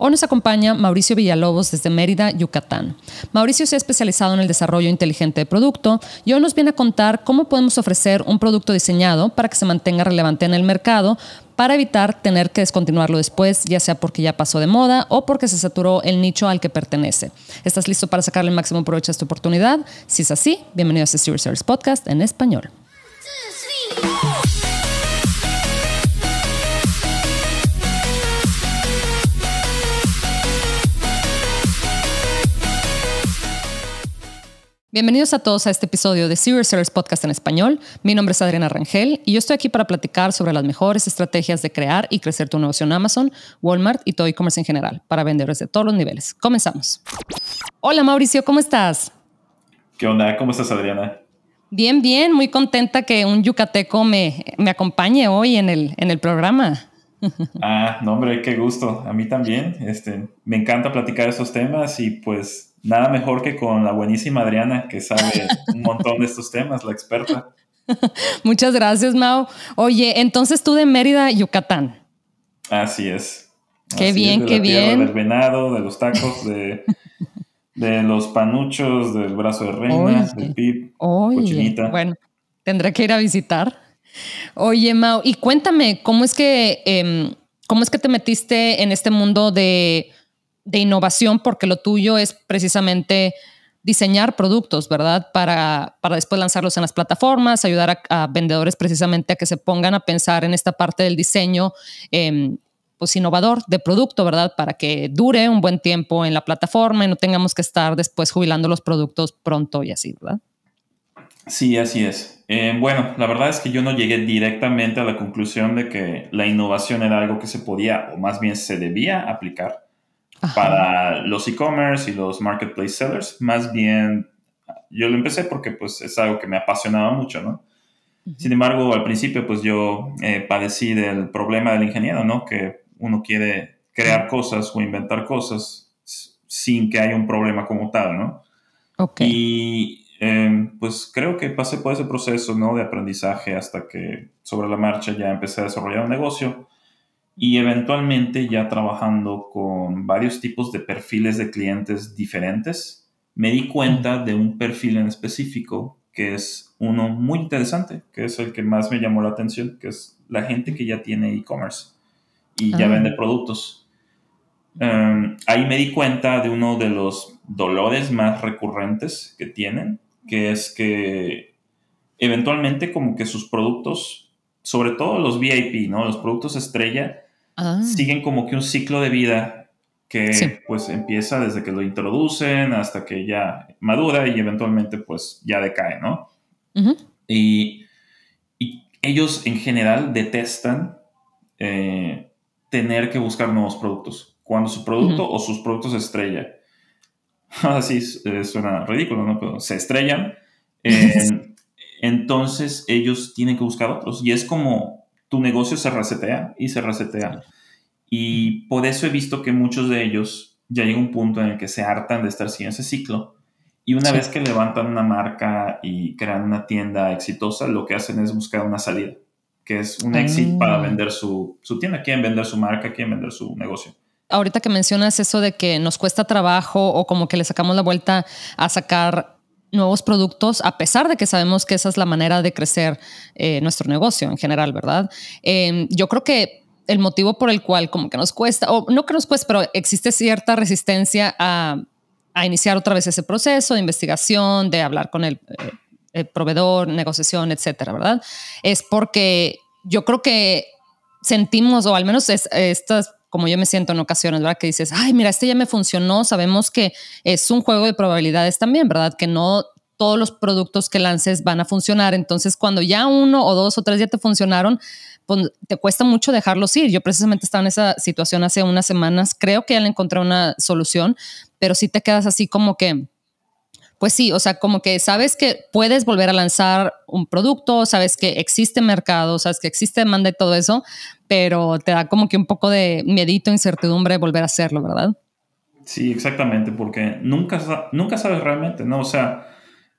Hoy nos acompaña Mauricio Villalobos desde Mérida, Yucatán. Mauricio se ha especializado en el desarrollo inteligente de producto y hoy nos viene a contar cómo podemos ofrecer un producto diseñado para que se mantenga relevante en el mercado para evitar tener que descontinuarlo después, ya sea porque ya pasó de moda o porque se saturó el nicho al que pertenece. ¿Estás listo para sacarle el máximo provecho a esta oportunidad? Si es así, bienvenido a Serious Service Podcast en español. Bienvenidos a todos a este episodio de Serious Sellers Podcast en español. Mi nombre es Adriana Rangel y yo estoy aquí para platicar sobre las mejores estrategias de crear y crecer tu negocio en Amazon, Walmart y todo e-commerce en general para vendedores de todos los niveles. Comenzamos. Hola Mauricio, ¿cómo estás? ¿Qué onda? ¿Cómo estás, Adriana? Bien, bien, muy contenta que un yucateco me, me acompañe hoy en el, en el programa. Ah, no, hombre, qué gusto. A mí también. Este, me encanta platicar esos temas y pues nada mejor que con la buenísima Adriana, que sabe un montón de estos temas, la experta. Muchas gracias, Mau. Oye, entonces tú de Mérida, Yucatán. Así es. Qué bien, qué bien. Del venado, de los tacos, de, de los panuchos, del brazo de reina, del pip, cochinita. Bueno, tendré que ir a visitar. Oye, Mau, y cuéntame, ¿cómo es que, em, cómo es que te metiste en este mundo de de innovación porque lo tuyo es precisamente diseñar productos, ¿verdad? Para, para después lanzarlos en las plataformas, ayudar a, vendedores precisamente a que se pongan a pensar en esta parte del diseño em, pues innovador de producto, ¿verdad? Para que dure un buen tiempo en la plataforma y no tengamos que estar después jubilando los productos pronto y así, ¿verdad? Sí, así es. Eh, bueno, la verdad es que yo no llegué directamente a la conclusión de que la innovación era algo que se podía o más bien se debía aplicar para los e-commerce y los marketplace sellers. Más bien, yo lo empecé porque pues es algo que me apasionaba mucho, ¿no? Sin embargo, al principio pues yo eh, padecí del problema del ingeniero, ¿no? Que uno quiere crear cosas o inventar cosas sin que haya un problema como tal, ¿no? Ok. Y em, pues creo que pasé por ese proceso, ¿no? De aprendizaje hasta que sobre la marcha ya empecé a desarrollar un negocio y eventualmente ya trabajando con varios tipos de perfiles de clientes diferentes, me di cuenta de un perfil en específico que es uno muy interesante, que es el que más me llamó la atención, que es la gente que ya tiene e-commerce y ya ah. vende productos. Em, ahí me di cuenta de uno de los dolores más recurrentes que tienen, que es que eventualmente como que sus productos, sobre todo los VIP, ¿no? Los productos estrella, Ah. siguen como que un ciclo de vida que pues empieza desde que lo introducen hasta que ya madura y eventualmente pues ya decae, ¿no? y, ellos en general detestan eh, tener que buscar nuevos productos. Cuando su producto o sus productos se estrella, así suena ridículo, ¿no? Pero se estrellan, entonces ellos tienen que buscar otros y es como tu negocio se resetea y se resetea. Y por eso he visto que muchos de ellos ya llega un punto en el que se hartan de estar sin ese ciclo. Y una vez que levantan una marca y crean una tienda exitosa, lo que hacen es buscar una salida, que es un éxito para ah. vender su, su tienda. Quieren vender su marca, quieren vender su negocio. Ahorita que mencionas eso de que nos cuesta trabajo o como que le sacamos la vuelta a sacar nuevos productos, a pesar de que sabemos que esa es la manera de crecer eh, nuestro negocio en general, ¿verdad? Em, yo creo que el motivo por el cual como que nos cuesta, o no que nos cuesta, pero existe cierta resistencia a, a iniciar otra vez ese proceso de investigación, de hablar con el, eh, proveedor, negociación, etcétera, ¿verdad? Es porque yo creo que sentimos, o al menos es, estas como yo me siento en ocasiones, ¿verdad? Que dices, ay, mira, este ya me funcionó, sabemos que es un juego de probabilidades también, ¿verdad? Que no todos los productos que lances van a funcionar. Entonces, cuando ya uno o dos o tres ya te funcionaron, pues te cuesta mucho dejarlos ir. Yo precisamente estaba en esa situación hace unas semanas, creo que ya le encontré una solución, pero sí te quedas así como que, pues sí, o sea, como que sabes que puedes volver a lanzar un producto, sabes que existe mercado, sabes que existe demanda y todo eso, pero te da como que un poco de miedito, incertidumbre volver a hacerlo, ¿verdad? Sí, exactamente, porque nunca, nunca sabes realmente, ¿no? O sea,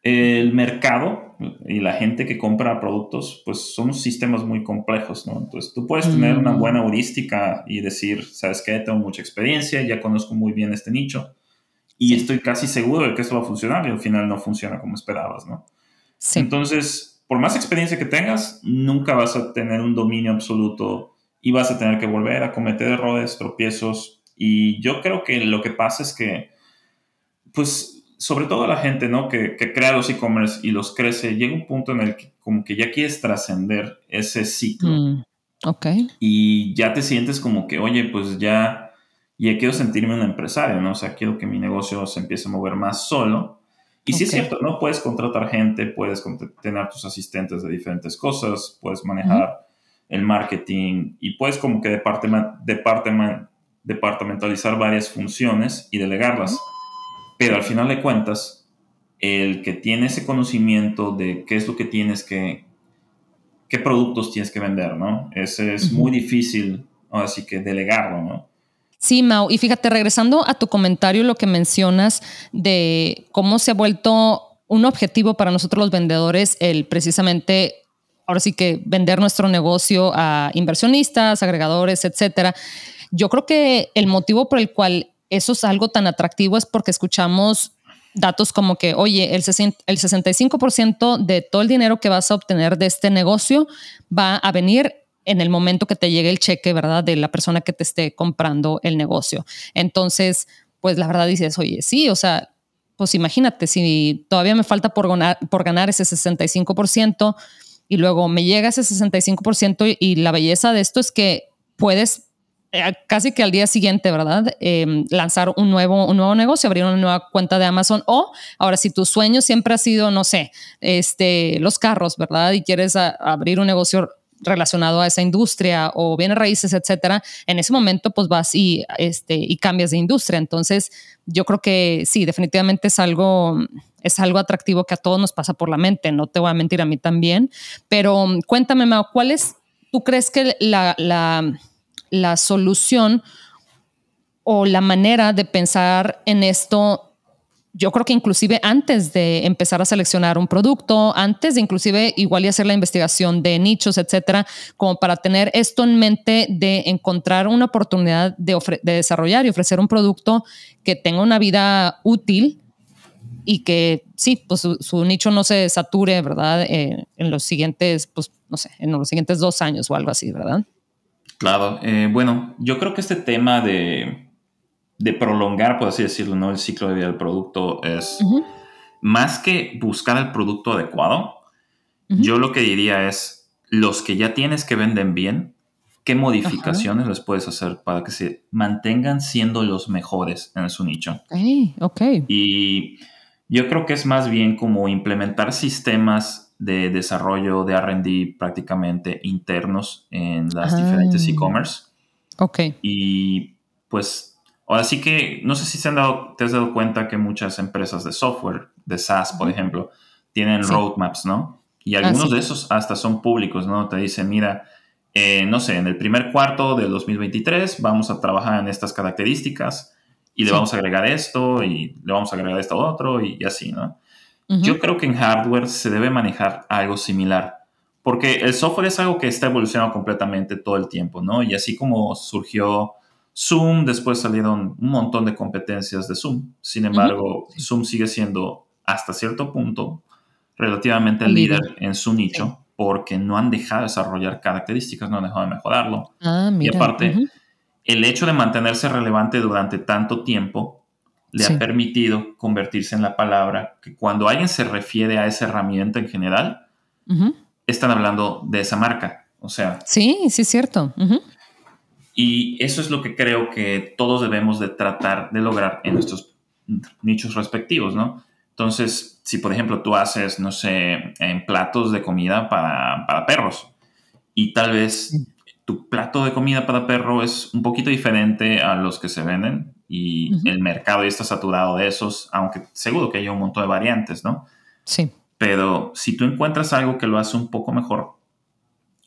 el mercado y la gente que compra productos, pues son sistemas muy complejos, ¿no? Entonces tú puedes tener una Mm. buena heurística y decir, ¿sabes qué? Tengo mucha experiencia, ya conozco muy bien este nicho y estoy casi seguro de que esto va a funcionar y al final no funciona como esperabas, ¿no? Sí. Entonces, por más experiencia que tengas, nunca vas a tener un dominio absoluto y vas a tener que volver a cometer errores, tropiezos. Y yo creo que lo que pasa es que, pues, sobre todo la gente, ¿no? Que, que crea los e-commerce y los crece, llega un punto en el que como que ya quieres trascender ese ciclo Mm, ok. y ya te sientes como que, oye, pues ya, ya quiero sentirme un empresario, ¿no? O sea, quiero que mi negocio se empiece a mover más solo. Y sí es cierto, ¿no? Puedes contratar gente, puedes tener tus asistentes de diferentes cosas, puedes manejar el marketing y puedes como que departamentalizar varias funciones y delegarlas. Pero al final de cuentas, el que tiene ese conocimiento de qué es lo que tienes que, qué productos tienes que vender, ¿no? Ese es Ujú. muy difícil, así que delegarlo, ¿no? Sí, Mau. Y fíjate, regresando a tu comentario, lo que mencionas de cómo se ha vuelto un objetivo para nosotros los vendedores, el precisamente, ahora sí que vender nuestro negocio a inversionistas, agregadores, etcétera. Yo creo que el motivo por el cual eso es algo tan atractivo es porque escuchamos datos como que, oye, el, 60 el 65% de todo el dinero que vas a obtener de este negocio va a venir en el momento que te llegue el cheque, ¿verdad? De la persona que te esté comprando el negocio. Entonces, pues la verdad dices, oye, sí, o sea, pues imagínate, si todavía me falta por ganar, por ganar ese 65% y luego me llega ese 65% y, y la belleza de esto es que puedes eh, casi que al día siguiente, ¿verdad? Eh, lanzar un nuevo, un nuevo negocio, abrir una nueva cuenta de Amazon o ahora si tu sueño siempre ha sido, no sé, este, los carros, ¿verdad? Y quieres abrir un negocio relacionado a esa industria o bienes raíces, etcétera, en ese momento pues vas y, este, y cambias de industria. Entonces, yo creo que sí, definitivamente es algo, es algo atractivo que a todos nos pasa por la mente, no te voy a mentir a mí también, pero cuéntame, Mao, ¿cuál es, tú crees que la, la, la solución o la manera de pensar en esto yo creo que inclusive antes de empezar a seleccionar un producto, antes de inclusive igual y hacer la investigación de nichos, etcétera, como para tener esto en mente de encontrar una oportunidad de, de desarrollar y ofrecer un producto que tenga una vida útil y que sí, pues su, su nicho no se sature, ¿verdad? Eh, en los siguientes, pues no sé, en los siguientes dos años o algo así, ¿verdad? Claro, eh, bueno, yo creo que este tema de de prolongar, por así decirlo, ¿no? el ciclo de vida del producto es uh -huh. más que buscar el producto adecuado. Uh -huh. Yo lo que diría es los que ya tienes que venden bien, qué modificaciones les puedes hacer para que se mantengan siendo los mejores en su nicho. Okay, okay. Y yo creo que es más bien como implementar sistemas de desarrollo de R&D prácticamente internos en las diferentes e-commerce. Ok. Y pues Ahora sí que, no sé si se han dado, te has dado cuenta que muchas empresas de software, de SaaS, por ejemplo, tienen sí. roadmaps, ¿no? Y algunos ah, sí. de esos hasta son públicos, ¿no? Te dicen, mira, eh, no sé, en el primer cuarto del 2023 vamos a trabajar en estas características y le sí. vamos a agregar esto y le vamos a agregar esto otro y, y así, ¿no? Uh -huh. Yo creo que en hardware se debe manejar algo similar. Porque el software es algo que está evolucionando completamente todo el tiempo, ¿no? Y así como surgió Zoom, después salieron un montón de competencias de Zoom. Sin embargo, uh -huh. Zoom sigue siendo hasta cierto punto relativamente el líder, líder en su nicho sí. porque no han dejado de desarrollar características, no han dejado de mejorarlo. Ah, mira. Y aparte, uh -huh. el hecho de mantenerse relevante durante tanto tiempo le sí. ha permitido convertirse en la palabra que cuando alguien se refiere a esa herramienta en general, uh -huh. están hablando de esa marca. O sea. Sí, sí, es cierto. Y eso es lo que creo que todos debemos de tratar de lograr en nuestros nichos respectivos, ¿no? Entonces, si por ejemplo tú haces, no sé, en platos de comida para, para perros y tal vez tu plato de comida para perro es un poquito diferente a los que se venden y uh -huh. el mercado ya está saturado de esos, aunque seguro que hay un montón de variantes, ¿no? Sí. Pero si tú encuentras algo que lo hace un poco mejor,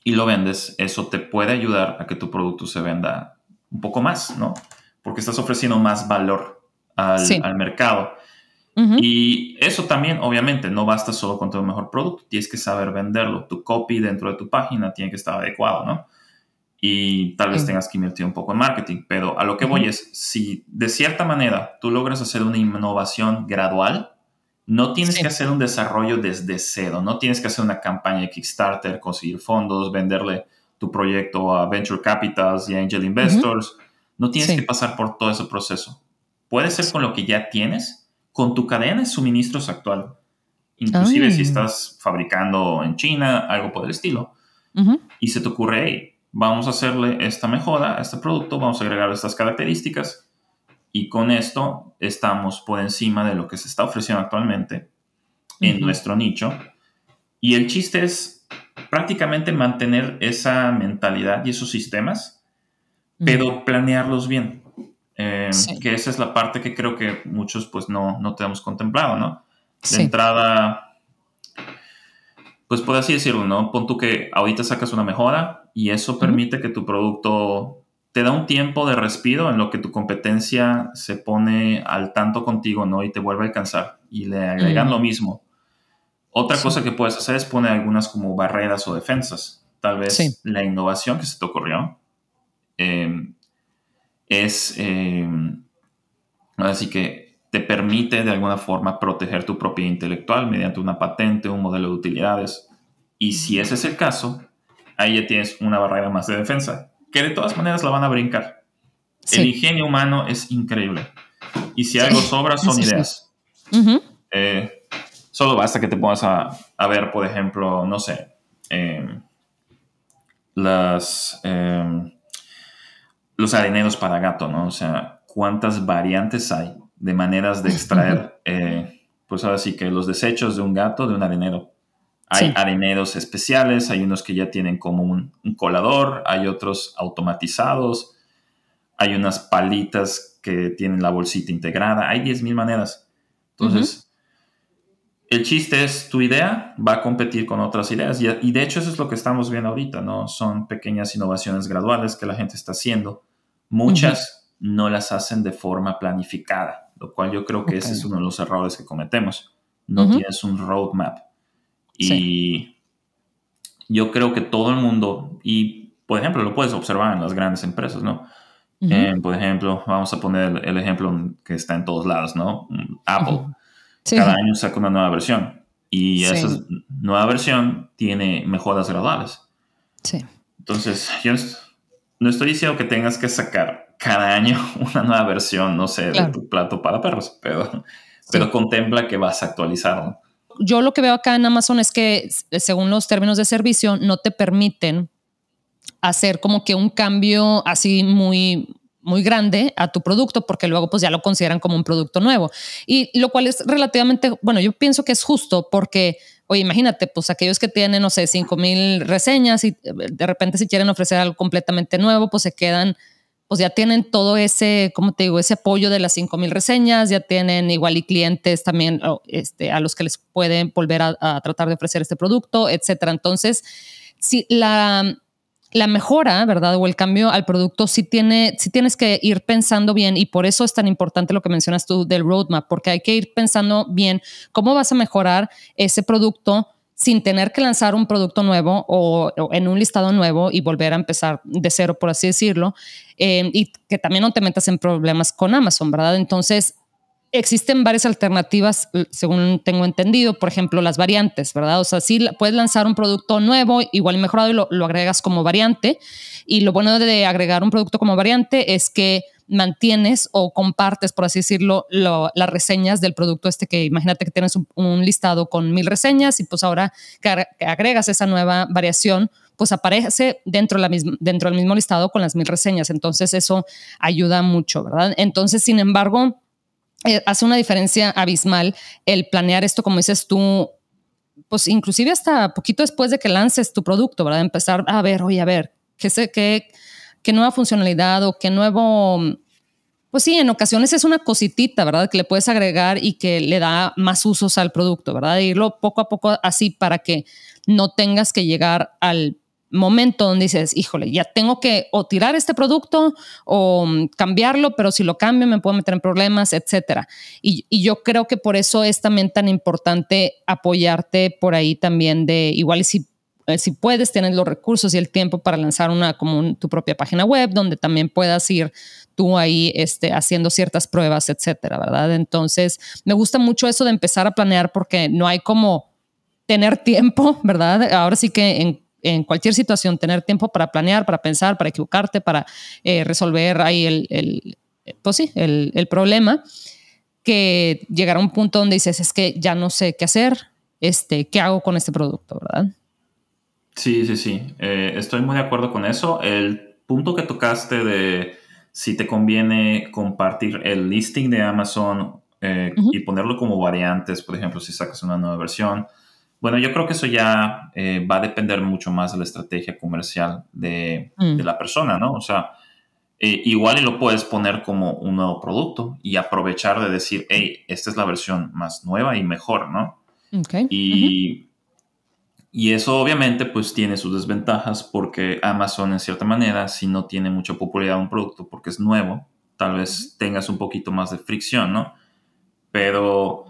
y lo vendes, eso te puede ayudar a que tu producto se venda un poco más, ¿no? Porque estás ofreciendo más valor al, sí. al mercado. Y eso también, obviamente, no basta solo con tener un mejor producto, tienes que saber venderlo. Tu copy dentro de tu página tiene que estar adecuado, ¿no? Y tal vez tengas que invertir un poco en marketing, pero a lo que voy es, si de cierta manera tú logras hacer una innovación gradual, no tienes que hacer un desarrollo desde cero, no tienes que hacer una campaña de Kickstarter, conseguir fondos, venderle tu proyecto a venture capitals y angel investors. No tienes que pasar por todo ese proceso. Puede ser con lo que ya tienes, con tu cadena de suministros actual. Inclusive si estás fabricando en China, algo por el estilo. Y se te ocurre, hey, vamos a hacerle esta mejora a este producto, vamos a agregar estas características y con esto estamos por encima de lo que se está ofreciendo actualmente en nuestro nicho. Y el chiste es prácticamente mantener esa mentalidad y esos sistemas, pero planearlos bien. Em, que esa es la parte que creo que muchos pues no, no tenemos contemplado, ¿no? De entrada, pues por así decirlo, ¿no? Pon tú que ahorita sacas una mejora y eso permite que tu producto te da un tiempo de respiro en lo que tu competencia se pone al tanto contigo, ¿no? Y te vuelve a alcanzar y le agregan lo mismo. Otra cosa que puedes hacer es poner algunas como barreras o defensas. Tal vez la innovación que se te ocurrió em, es, em, así que te permite de alguna forma proteger tu propiedad intelectual mediante una patente, un modelo de utilidades. Y si ese es el caso, ahí ya tienes una barrera más de defensa que de todas maneras la van a brincar. El ingenio humano es increíble. Y si algo sobra, son ideas. Eh, solo basta que te pongas a, ver, por ejemplo, no sé, em, las, em, los areneros para gato, ¿no? O sea, cuántas variantes hay de maneras de extraer, eh, pues ahora sí que los desechos de un gato de un arenero. Hay areneros especiales, hay unos que ya tienen como un, colador, hay otros automatizados, hay unas palitas que tienen la bolsita integrada, hay 10.000 maneras. Entonces, el chiste es, tu idea va a competir con otras ideas y, de hecho eso es lo que estamos viendo ahorita, ¿no? Son pequeñas innovaciones graduales que la gente está haciendo. Muchas no las hacen de forma planificada, lo cual yo creo que ese es uno de los errores que cometemos. No tienes un roadmap. Y yo creo que todo el mundo, y por ejemplo, lo puedes observar en las grandes empresas, ¿no? Eh, por ejemplo, vamos a poner el ejemplo que está en todos lados, ¿no? Apple. Cada año saca una nueva versión y esa nueva versión tiene mejoras graduales. Sí. Entonces, yo no estoy diciendo que tengas que sacar cada año una nueva versión, no sé, de tu plato para perros, pero, pero contempla que vas a actualizarlo yo lo que veo acá en Amazon es que según los términos de servicio no te permiten hacer como que un cambio así muy muy grande a tu producto porque luego pues ya lo consideran como un producto nuevo. Y lo cual es relativamente bueno yo pienso que es justo porque oye imagínate pues aquellos que tienen no sé 5 mil reseñas y de repente si quieren ofrecer algo completamente nuevo pues se quedan pues ya tienen todo ese, como te digo, ese apoyo de las 5.000 reseñas, ya tienen igual y clientes también este, a los que les pueden volver a, tratar de ofrecer este producto, etcétera. Entonces, si la, la mejora, ¿verdad? O el cambio al producto sí, tiene, sí tienes que ir pensando bien y por eso es tan importante lo que mencionas tú del roadmap, porque hay que ir pensando bien cómo vas a mejorar ese producto sin tener que lanzar un producto nuevo o, en un listado nuevo y volver a empezar de cero, por así decirlo, eh, y que también no te metas en problemas con Amazon, ¿verdad? Entonces, existen varias alternativas, según tengo entendido, por ejemplo, las variantes, ¿verdad? O sea, sí puedes lanzar un producto nuevo, igual mejorado, y lo, lo agregas como variante. Y lo bueno de agregar un producto como variante es que mantienes o compartes, por así decirlo, las reseñas del producto este que imagínate que tienes un, listado con mil reseñas y pues ahora que, agregas esa nueva variación, pues aparece dentro, la dentro del mismo listado con las mil reseñas. Entonces eso ayuda mucho, ¿verdad? Entonces, sin embargo, eh, hace una diferencia abismal el planear esto, como dices tú, pues inclusive hasta poquito después de que lances tu producto, ¿verdad? Empezar a ver, oye, a ver, ¿qué, sé, qué, qué nueva funcionalidad o qué nuevo, pues sí, en ocasiones es una cositita, ¿verdad? Que le puedes agregar y que le da más usos al producto, ¿verdad? irlo poco a poco así para que no tengas que llegar al momento donde dices, híjole, ya tengo que o tirar este producto o mm, cambiarlo, pero si lo cambio me puedo meter en problemas, etcétera. Y, yo creo que por eso es también tan importante apoyarte por ahí también de igual si eh, si puedes tener los recursos y el tiempo para lanzar una como tu propia página web donde también puedas ir tú ahí este, haciendo ciertas pruebas, etcétera, ¿verdad? Entonces, me gusta mucho eso de empezar a planear porque no hay como tener tiempo, ¿verdad? Ahora sí que en cualquier situación, tener tiempo para planear, para pensar, para equivocarte, para eh, resolver ahí el, el, pues sí, el, el, problema, que llegar a un punto donde dices, es que ya no sé qué hacer, este, ¿qué hago con este producto, verdad? Sí, sí, sí, eh, estoy muy de acuerdo con eso. El punto que tocaste de si te conviene compartir el listing de Amazon eh, y ponerlo como variantes, por ejemplo, si sacas una nueva versión, bueno, yo creo que eso ya eh, va a depender mucho más de la estrategia comercial de, mm. la persona, ¿no? O sea, eh, igual y lo puedes poner como un nuevo producto y aprovechar de decir, hey, esta es la versión más nueva y mejor, ¿no? Okay. Y, y eso obviamente pues tiene sus desventajas porque Amazon en cierta manera, si no tiene mucha popularidad un producto porque es nuevo, tal vez tengas un poquito más de fricción, ¿no? Pero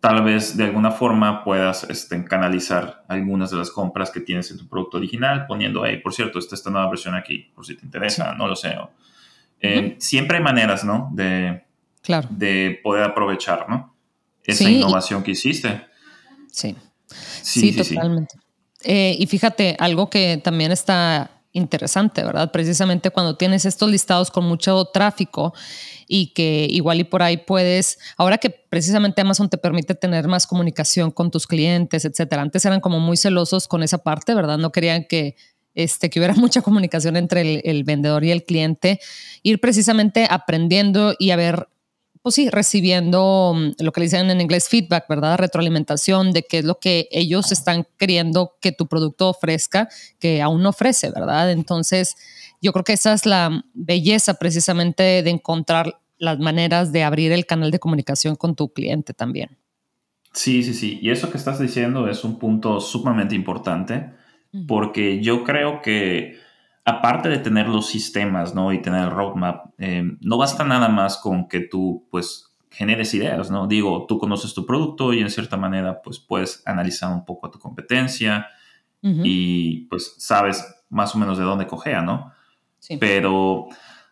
tal vez de alguna forma puedas este, canalizar algunas de las compras que tienes en tu producto original, poniendo, hey, por cierto, está esta nueva versión aquí, por si te interesa, no lo sé. Eh, siempre hay maneras, ¿no? De, claro. de poder aprovechar, ¿no? Esa innovación que hiciste. Sí. Sí, totalmente. Eh, y fíjate, algo que también está interesante, ¿verdad? Precisamente cuando tienes estos listados con mucho tráfico y que igual y por ahí puedes, ahora que precisamente Amazon te permite tener más comunicación con tus clientes, etcétera. Antes eran como muy celosos con esa parte, ¿verdad? No querían que este, que hubiera mucha comunicación entre el, el, vendedor y el cliente, ir precisamente aprendiendo y a ver pues sí, recibiendo mm, lo que le dicen en inglés feedback, ¿verdad? Retroalimentación de qué es lo que ellos están queriendo que tu producto ofrezca, que aún no ofrece, ¿verdad? Entonces, yo creo que esa es la belleza precisamente de encontrar las maneras de abrir el canal de comunicación con tu cliente también. Sí, sí, sí. Y eso que estás diciendo es un punto sumamente importante porque yo creo que aparte de tener los sistemas, ¿no? Y tener el roadmap, eh, no basta nada más con que tú, pues, generes ideas, ¿no? Digo, tú conoces tu producto y en cierta manera, pues, puedes analizar un poco a tu competencia y, pues, sabes más o menos de dónde cogea, ¿no? Sí. Pero,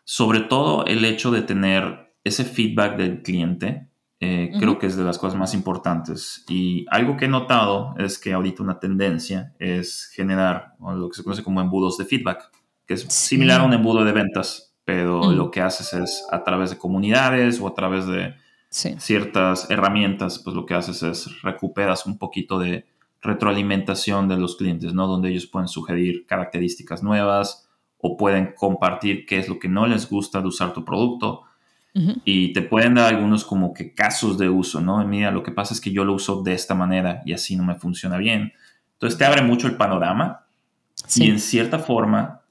sobre todo, el hecho de tener ese feedback del cliente, eh, creo que es de las cosas más importantes. Y algo que he notado es que ahorita una tendencia es generar lo que se conoce como embudos de feedback que es similar a un embudo de ventas, pero mm. lo que haces es a través de comunidades o a través de ciertas herramientas, pues lo que haces es recuperas un poquito de retroalimentación de los clientes, ¿no? Donde ellos pueden sugerir características nuevas o pueden compartir qué es lo que no les gusta de usar tu producto. Y te pueden dar algunos como que casos de uso, ¿no? mira, lo que pasa es que yo lo uso de esta manera y así no me funciona bien. Entonces te abre mucho el panorama y en cierta forma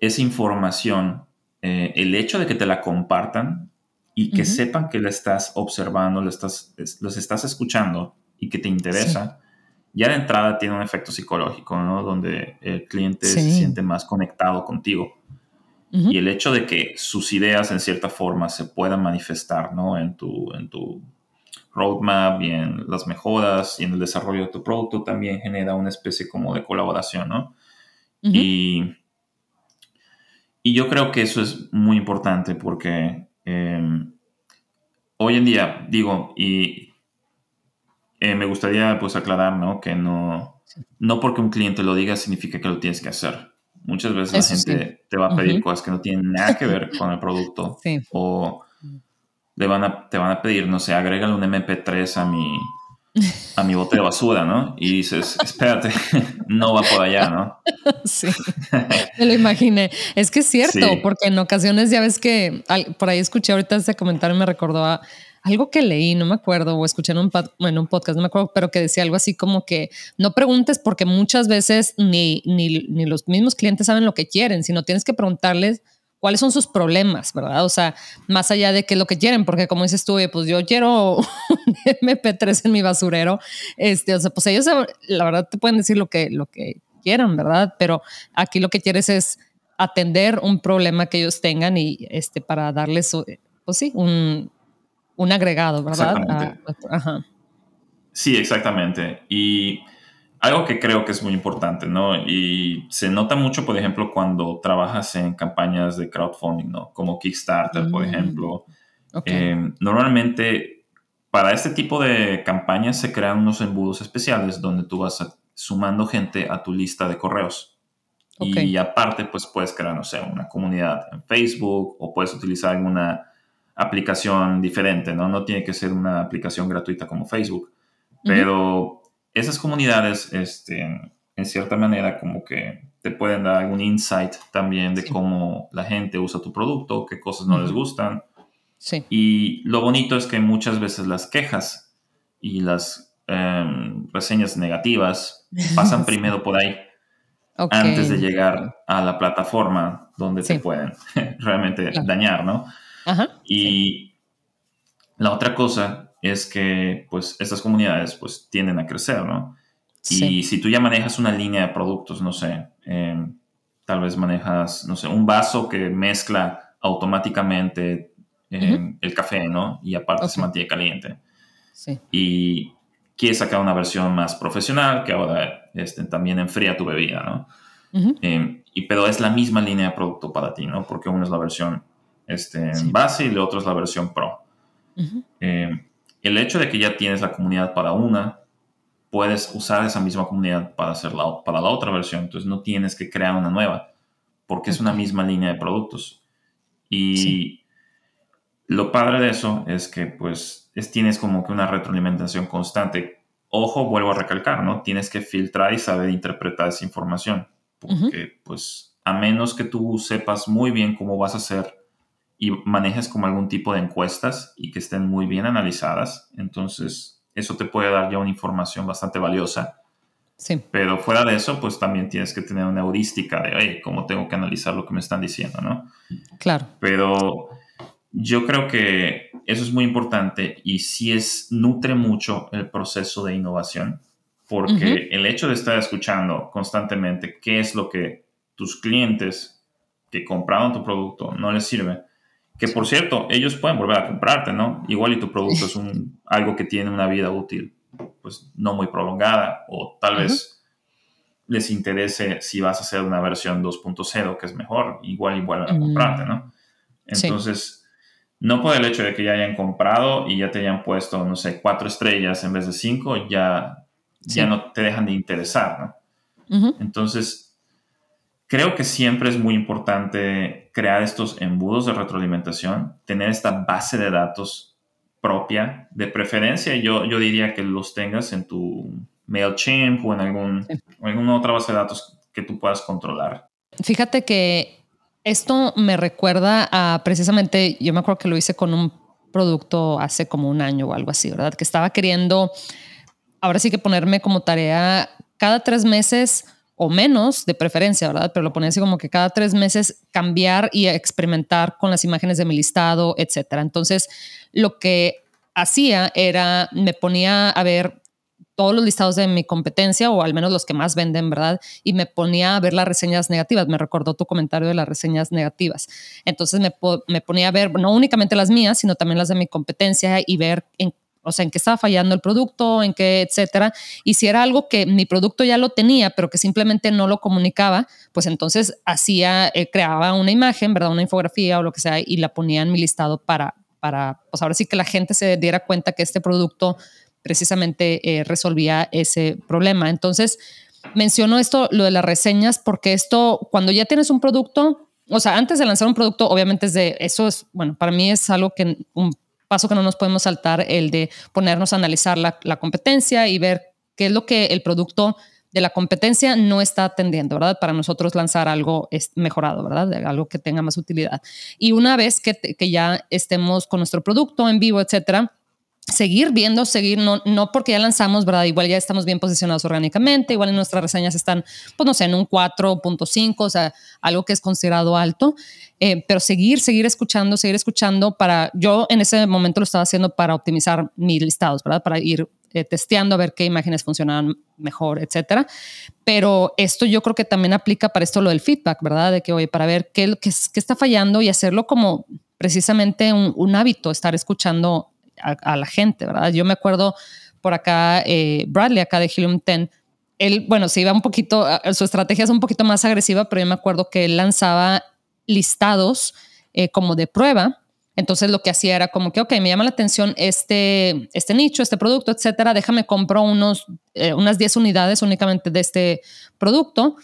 esa información, eh, el hecho de que te la compartan y que sepan que la estás observando, los estás, los estás escuchando y que te interesa, ya de entrada tiene un efecto psicológico, ¿no? Donde el cliente se siente más conectado contigo. Y el hecho de que sus ideas en cierta forma se puedan manifestar, ¿no? En tu, en tu roadmap y en las mejoras y en el desarrollo de tu producto también genera una especie como de colaboración, ¿no? Y y yo creo que eso es muy importante porque em, hoy en día, digo, y eh, me gustaría pues aclarar, ¿no? Que no, no porque un cliente lo diga significa que lo tienes que hacer. Muchas veces la gente te va a pedir cosas que no tienen nada que ver con el producto. O le van a, te van a pedir, no sé, agrégale un MP3 a mi, a mi bote de basura, ¿no? Y dices, espérate, no va por allá, ¿no? Sí, me lo imaginé. Es que es cierto, porque en ocasiones ya ves que por ahí escuché ahorita ese comentario me recordó a algo que leí, no me acuerdo, o escuché en un, un podcast, no me acuerdo, pero que decía algo así como que no preguntes porque muchas veces ni, ni, ni los mismos clientes saben lo que quieren, sino tienes que preguntarles cuáles son sus problemas, ¿verdad? O sea, más allá de qué es lo que quieren, porque como dices tú, pues yo quiero un MP3 en mi basurero, este, o sea, pues ellos la verdad te pueden decir lo que, lo que quieran, ¿verdad? Pero aquí lo que quieres es atender un problema que ellos tengan y este, para darles, pues sí, un, un agregado, ¿verdad? ajá. Sí, exactamente. Y algo que creo que es muy importante, ¿no? Y se nota mucho, por ejemplo, cuando trabajas en campañas de crowdfunding, ¿no? Como Kickstarter, por mm, ejemplo. Eh, normalmente, para este tipo de campañas se crean unos embudos especiales donde tú vas sumando gente a tu lista de correos. Y aparte, pues puedes crear, no sé, una comunidad en Facebook o puedes utilizar alguna aplicación diferente, ¿no? No tiene que ser una aplicación gratuita como Facebook. Pero esas comunidades, este, en cierta manera, como que te pueden dar algún insight también de cómo la gente usa tu producto, qué cosas no les gustan. Sí. Y lo bonito es que muchas veces las quejas y las em, reseñas negativas pasan primero por ahí antes de llegar a la plataforma donde te pueden realmente dañar, ¿no? Ajá. Y la otra cosa es que, pues, estas comunidades, pues, tienden a crecer, ¿no? Y si tú ya manejas una línea de productos, no sé, em, tal vez manejas, no sé, un vaso que mezcla automáticamente em, el café, ¿no? Y aparte se mantiene caliente. Sí. Y quieres sacar una versión más profesional que ahora este, también enfría tu bebida, ¿no? Em, y, pero es la misma línea de producto para ti, ¿no? Porque una es la versión este, en base y la otra es la versión pro. Em, el hecho de que ya tienes la comunidad para una, puedes usar esa misma comunidad para, hacer la, para la otra versión. Entonces no tienes que crear una nueva, porque es una misma línea de productos. Y lo padre de eso es que pues es, tienes como que una retroalimentación constante. Ojo, vuelvo a recalcar, ¿no? Tienes que filtrar y saber interpretar esa información porque pues a menos que tú sepas muy bien cómo vas a hacer y manejes como algún tipo de encuestas y que estén muy bien analizadas, entonces eso te puede dar ya una información bastante valiosa. Sí. Pero fuera de eso, pues también tienes que tener una heurística de, oye, cómo tengo que analizar lo que me están diciendo, ¿no? Claro. Pero yo creo que eso es muy importante y sí es, nutre mucho el proceso de innovación porque el hecho de estar escuchando constantemente qué es lo que tus clientes que compraron tu producto no les sirve, que por cierto, ellos pueden volver a comprarte, ¿no? Igual y tu producto es un, algo que tiene una vida útil, pues no muy prolongada, o tal vez les interese si vas a hacer una versión 2.0 que es mejor, igual y vuelven a comprarte, ¿no? Entonces, no por el hecho de que ya hayan comprado y ya te hayan puesto, no sé, cuatro estrellas en vez de cinco, ya ya no te dejan de interesar, ¿no? Entonces, creo que siempre es muy importante crear estos embudos de retroalimentación, tener esta base de datos propia, de preferencia, yo, yo diría que los tengas en tu MailChimp o en, algún, o en alguna otra base de datos que tú puedas controlar. Fíjate que esto me recuerda a precisamente, yo me acuerdo que lo hice con un producto hace como un año o algo así, ¿verdad? Que estaba queriendo ahora sí que ponerme como tarea cada tres meses o menos de preferencia, ¿verdad? Pero lo ponía así como que cada tres meses cambiar y experimentar con las imágenes de mi listado, etcétera. Entonces, lo que hacía era, me ponía a ver todos los listados de mi competencia o al menos los que más venden, ¿verdad? Y me ponía a ver las reseñas negativas. Me recordó tu comentario de las reseñas negativas. Entonces me, ponía a ver no únicamente las mías, sino también las de mi competencia y ver en o sea, en qué estaba fallando el producto, en qué, etcétera. Y si era algo que mi producto ya lo tenía, pero que simplemente no lo comunicaba, pues entonces hacía, eh, creaba una imagen, ¿verdad? Una infografía o lo que sea y la ponía en mi listado para, para, pues ahora sí que la gente se diera cuenta que este producto precisamente eh, resolvía ese problema. Entonces, menciono esto, lo de las reseñas, porque esto, cuando ya tienes un producto, o sea, antes de lanzar un producto, obviamente es de, eso es, bueno, para mí es algo que un paso que no nos podemos saltar, el de ponernos a analizar la, competencia y ver qué es lo que el producto de la competencia no está atendiendo, ¿verdad? Para nosotros lanzar algo mejorado, ¿verdad? Algo que tenga más utilidad. Y una vez que, que ya estemos con nuestro producto en vivo, etcétera, seguir viendo, seguir, no, no porque ya lanzamos, ¿verdad? Igual ya estamos bien posicionados orgánicamente, igual en nuestras reseñas están, pues no sé, en un 4.5, o sea, algo que es considerado alto, eh, pero seguir, seguir escuchando, seguir escuchando para, yo en ese momento lo estaba haciendo para optimizar mis listados, ¿verdad? Para ir eh, testeando a ver qué imágenes funcionaban mejor, etcétera. Pero esto yo creo que también aplica para esto lo del feedback, ¿verdad? De que, oye, para ver qué, qué, qué está fallando y hacerlo como precisamente un, un hábito, estar escuchando a, la gente, ¿verdad? Yo me acuerdo por acá, eh, Bradley, acá de Helium 10, él, bueno, se iba un poquito, su estrategia es un poquito más agresiva, pero yo me acuerdo que él lanzaba listados eh, como de prueba. Entonces lo que hacía era como que, ok, me llama la atención este, este nicho, este producto, etcétera, déjame compro unos, eh, unas 10 unidades únicamente de este producto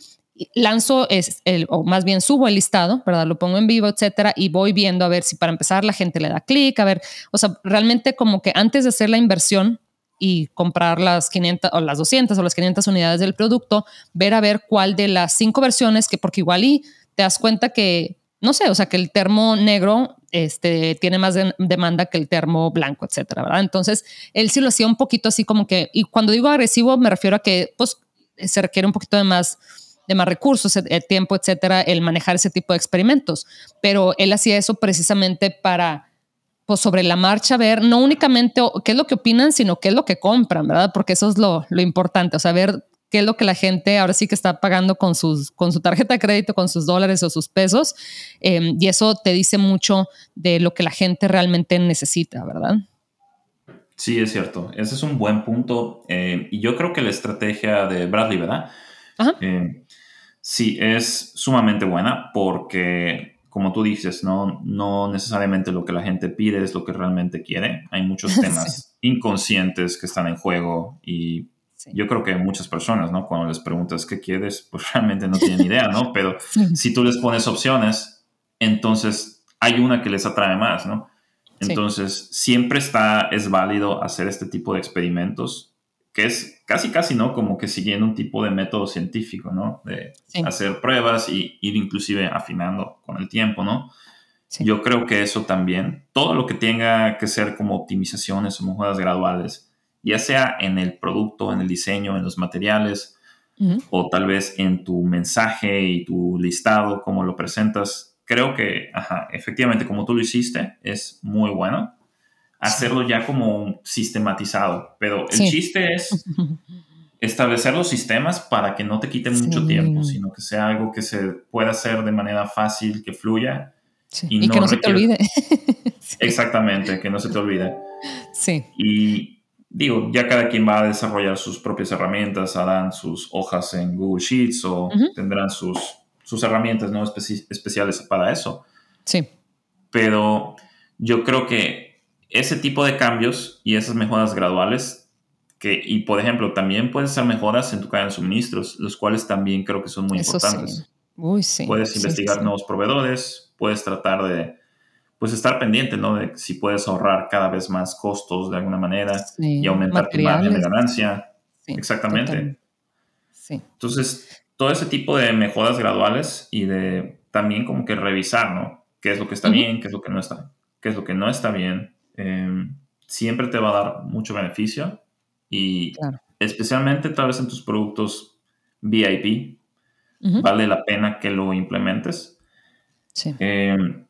lanzo, es el, o más bien subo el listado, ¿verdad? Lo pongo en vivo, etcétera, y voy viendo a ver si para empezar la gente le da clic, a ver, o sea, realmente como que antes de hacer la inversión y comprar las 500 o las 200 o las 500 unidades del producto, ver a ver cuál de las cinco versiones, que porque igual y te das cuenta que, no sé, o sea, que el termo negro este, tiene más demanda que el termo blanco, etcétera, ¿verdad? Entonces, él sí lo hacía un poquito así como que, y cuando digo agresivo me refiero a que, pues, se requiere un poquito de más de más recursos, el tiempo, etcétera, el manejar ese tipo de experimentos. Pero él hacía eso precisamente para, pues sobre la marcha, ver no únicamente qué es lo que opinan, sino qué es lo que compran, ¿verdad? Porque eso es lo, lo importante, o sea, ver qué es lo que la gente ahora sí que está pagando con, sus, con su tarjeta de crédito, con sus dólares o sus pesos. Em, y eso te dice mucho de lo que la gente realmente necesita, ¿verdad? Sí, es cierto. Ese es un buen punto. Eh, y yo creo que la estrategia de Bradley, ¿verdad? Ajá. Eh, Sí, es sumamente buena porque, como tú dices, no, no necesariamente lo que la gente pide es lo que realmente quiere. Hay muchos temas inconscientes que están en juego y yo creo que muchas personas, ¿no? Cuando les preguntas qué quieres, pues realmente no tienen idea, ¿no? Pero si tú les pones opciones, entonces hay una que les atrae más, ¿no? Entonces, siempre está, es válido hacer este tipo de experimentos que es casi, casi, ¿no? Como que siguiendo un tipo de método científico, ¿no? De hacer pruebas y ir inclusive afinando con el tiempo, ¿no? Yo creo que eso también, todo lo que tenga que ser como optimizaciones o mejoras graduales, ya sea en el producto, en el diseño, en los materiales, o tal vez en tu mensaje y tu listado, cómo lo presentas, creo que, ajá, efectivamente, como tú lo hiciste, es muy bueno hacerlo ya como sistematizado. Pero el chiste es establecer los sistemas para que no te quiten mucho tiempo, sino que sea algo que se pueda hacer de manera fácil, que fluya. Y, que no se te olvide. Exactamente, que no se te olvide. Sí. Y digo, ya cada quien va a desarrollar sus propias herramientas, harán sus hojas en Google Sheets o tendrán sus, sus herramientas ¿no? especiales para eso. Sí. Pero yo creo que ese tipo de cambios y esas mejoras graduales, que, y por ejemplo, también puedes hacer mejoras en tu cadena de suministros, los cuales también creo que son muy importantes. Puedes investigar nuevos proveedores, puedes tratar de, pues estar pendiente, ¿no? De si puedes ahorrar cada vez más costos de alguna manera y aumentar tu margen de ganancia. Exactamente. Entonces, todo ese tipo de mejoras graduales y de también como que revisar, ¿no? ¿Qué es lo que está bien, qué es lo que no está, qué es lo que no está bien Em, siempre te va a dar mucho beneficio y especialmente tal vez en tus productos VIP, vale la pena que lo implementes. Em,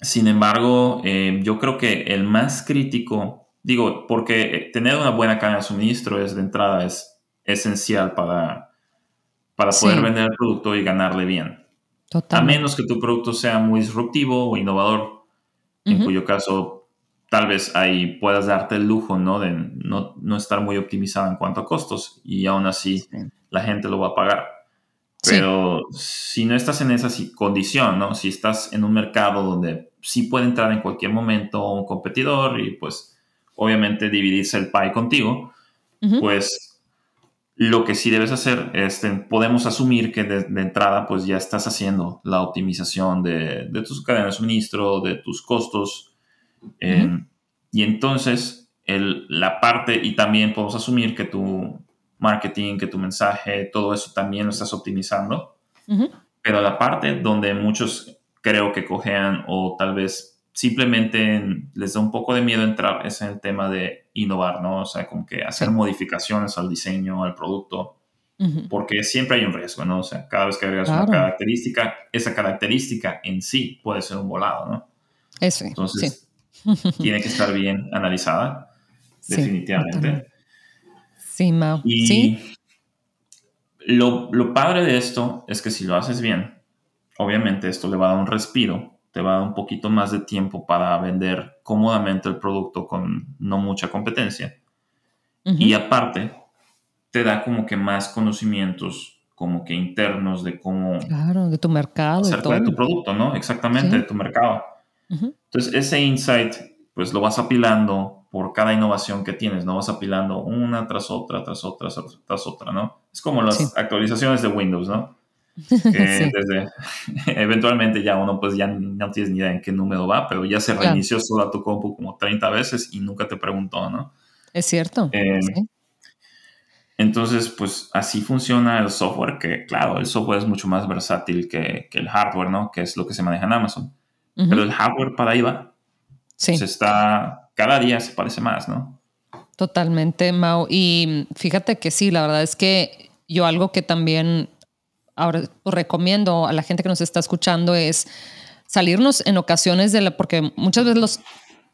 sin embargo, em, yo creo que el más crítico, digo, porque tener una buena cadena de suministro es de entrada es esencial para, para poder vender el producto y ganarle bien. A menos que tu producto sea muy disruptivo o innovador, en cuyo caso tal vez ahí puedas darte el lujo, ¿no? De no, no estar muy optimizada en cuanto a costos y aún así la gente lo va a pagar. Pero si no estás en esa condición, ¿no? Si estás en un mercado donde sí puede entrar en cualquier momento un competidor y pues obviamente dividirse el pie contigo, pues lo que sí debes hacer es, podemos asumir que de, entrada pues ya estás haciendo la optimización de, de tus cadenas de suministro, de tus costos, y entonces, el, la parte, y también podemos asumir que tu marketing, que tu mensaje, todo eso también lo estás optimizando. Pero la parte donde muchos creo que cojean o tal vez simplemente les da un poco de miedo entrar es en el tema de innovar, ¿no? O sea, como que hacer modificaciones al diseño, al producto, porque siempre hay un riesgo, ¿no? O sea, cada vez que agregas una característica, esa característica en sí puede ser un volado, ¿no? Eso. Entonces, tiene que estar bien analizada, definitivamente. Sí, Mao. Y ¿Sí? lo, lo padre de esto es que si lo haces bien, obviamente esto le va a dar un respiro, te va a dar un poquito más de tiempo para vender cómodamente el producto con no mucha competencia. Y aparte, te da como que más conocimientos como que internos de cómo... Claro, de tu mercado. Acerca de tu producto, ¿no? Exactamente, de tu mercado. Entonces, ese insight, pues lo vas apilando por cada innovación que tienes, ¿no? Vas apilando una tras otra, tras otra, tras otra, ¿no? Es como las actualizaciones de Windows, ¿no? desde, eventualmente ya uno pues ya no tienes ni idea en qué número va, pero ya se reinició solo a tu compu como 30 veces y nunca te preguntó, ¿no? Es cierto. Eh, entonces, pues así funciona el software, que claro, el software es mucho más versátil que, el hardware, ¿no? Que es lo que se maneja en Amazon. Pero el hardware para ahí va. Sí. Se está, cada día se parece más, ¿no? Totalmente, Mau. Y fíjate que sí, la verdad es que yo algo que también ahora recomiendo a la gente que nos está escuchando es salirnos en ocasiones de la, porque muchas veces los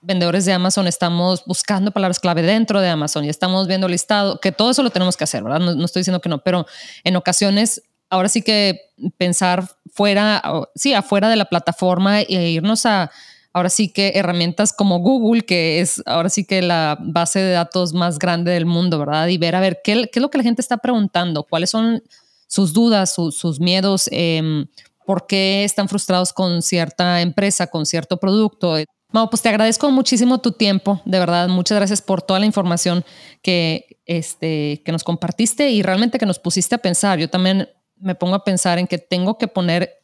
vendedores de Amazon estamos buscando palabras clave dentro de Amazon y estamos viendo listado, que todo eso lo tenemos que hacer, ¿verdad? No, estoy diciendo que no, pero en ocasiones ahora sí que pensar fuera, sí, afuera de la plataforma e irnos a, ahora sí que herramientas como Google, que es ahora sí que la base de datos más grande del mundo, ¿verdad? Y ver a ver qué, qué es lo que la gente está preguntando, cuáles son sus dudas, sus miedos, eh, por qué están frustrados con cierta empresa, con cierto producto. Mau, pues te agradezco muchísimo tu tiempo, de verdad. Muchas gracias por toda la información que, este, que nos compartiste y realmente que nos pusiste a pensar. Yo también me pongo a pensar en que tengo que poner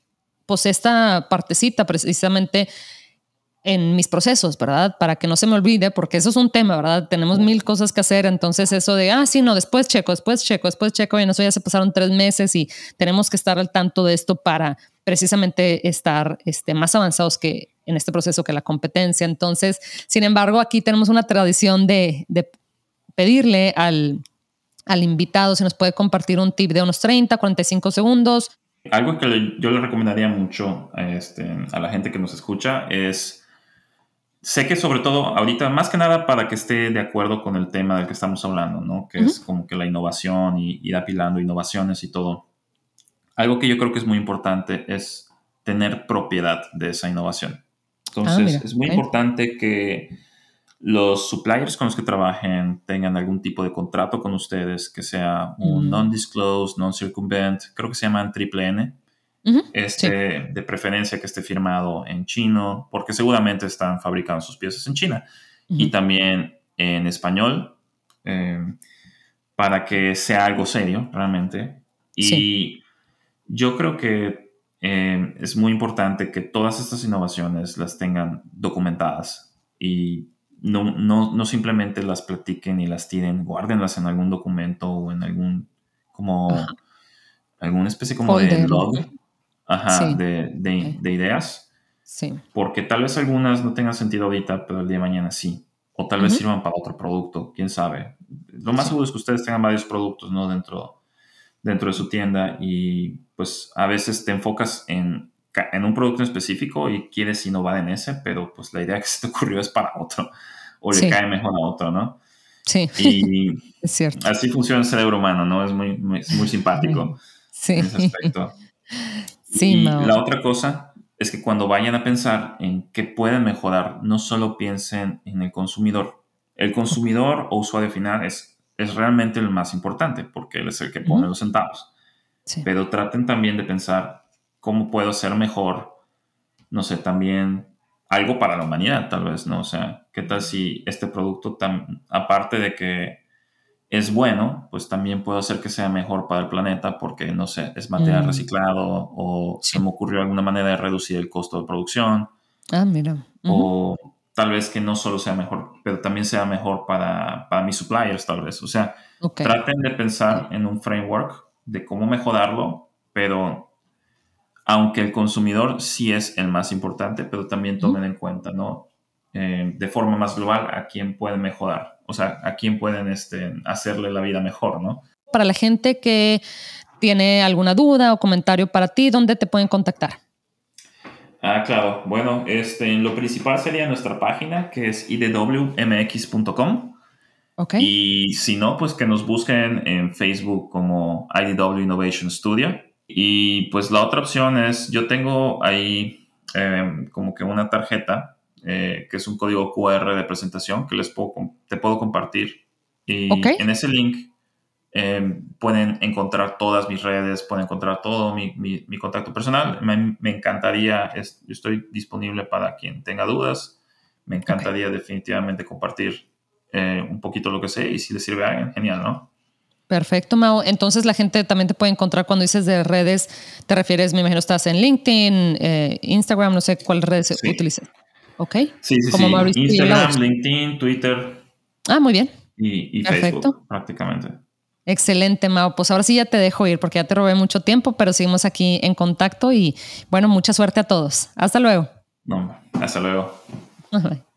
pues esta partecita precisamente en mis procesos, ¿verdad? Para que no se me olvide, porque eso es un tema, ¿verdad? Tenemos mil cosas que hacer, entonces eso de, ah, sí, no, después checo, después checo, después checo, y en eso ya se pasaron tres meses y tenemos que estar al tanto de esto para precisamente estar este, más avanzados que en este proceso que la competencia. Entonces, sin embargo, aquí tenemos una tradición de, de pedirle al, al invitado si nos puede compartir un tip de unos 30, 45 segundos. Algo que yo le recomendaría mucho este, a la gente que nos escucha es sé que sobre todo ahorita, más que nada para que esté de acuerdo con el tema del que estamos hablando, ¿no? Que es como que la innovación y ir apilando innovaciones y todo. Algo que yo creo que es muy importante es tener propiedad de esa innovación. Entonces, ah, es muy importante que los suppliers con los que trabajen tengan algún tipo de contrato con ustedes, que sea un mm. non-disclosed, non-circumvent, creo que se llaman triple N, este, de preferencia que esté firmado en chino, porque seguramente están fabricando sus piezas en China. Y también en español, eh, para que sea algo serio realmente. Y yo creo que eh, es muy importante que todas estas innovaciones las tengan documentadas y no, no, simplemente las platiquen y las tiren, guárdenlas en algún documento o en algún, como, alguna especie como de log ajá, de, de, ideas. Sí. Porque tal vez algunas no tengan sentido ahorita, pero el día de mañana sí. O tal vez sirvan para otro producto, quién sabe. Lo más seguro es que ustedes tengan varios productos ¿no? dentro, dentro de su tienda y pues a veces te enfocas en, en un producto específico y quieres innovar en ese, pero pues la idea que se te ocurrió es para otro o le cae mejor a otro, ¿no? Sí, y es cierto. Así funciona el cerebro humano, ¿no? Es muy, muy, muy simpático sí. en ese aspecto y la otra cosa es que cuando vayan a pensar en qué pueden mejorar, no solo piensen en el consumidor. El consumidor o usuario final es, es realmente el más importante porque él es el que pone los centavos. Pero traten también de pensar cómo puedo hacer mejor, no sé, también algo para la humanidad, tal vez, ¿no? O sea, ¿qué tal si este producto, tan, aparte de que es bueno, pues también puedo hacer que sea mejor para el planeta porque, no sé, es material mm. reciclado o se me ocurrió alguna manera de reducir el costo de producción. Ah, mira. O tal vez que no solo sea mejor, pero también sea mejor para, para mis suppliers, tal vez. O sea, traten de pensar en un framework de cómo mejorarlo, pero aunque el consumidor sí es el más importante, pero también tomen en cuenta, ¿no? Eh, de forma más global, a quién pueden mejorar, o sea, a quién pueden este, hacerle la vida mejor, ¿no? Para la gente que tiene alguna duda o comentario para ti, ¿dónde te pueden contactar? Ah, claro. Bueno, este, lo principal sería nuestra página, que es idwmx.com. Okay. Y si no, pues que nos busquen en Facebook como IDW Innovation Studio. Y pues la otra opción es, yo tengo ahí em, como que una tarjeta, eh, que es un código QR de presentación que les puedo, te puedo compartir. Y en ese link Em, pueden encontrar todas mis redes, pueden encontrar todo mi, mi, contacto personal. Me, me encantaría, yo estoy disponible para quien tenga dudas. Me encantaría definitivamente compartir eh, un poquito lo que sé y si le sirve a alguien, genial, ¿no? Perfecto, Mao. Entonces la gente también te puede encontrar cuando dices de redes, te refieres, me imagino, estás en LinkedIn, eh, Instagram, no sé cuál redes sí. utilizas. Ok. Sí, sí, Como sí. Instagram, LinkedIn, Twitter. Ah, muy bien. Y, y Facebook, prácticamente. Excelente, Mao. Pues ahora sí ya te dejo ir porque ya te robé mucho tiempo, pero seguimos aquí en contacto y bueno, mucha suerte a todos. Hasta luego. No, hasta luego.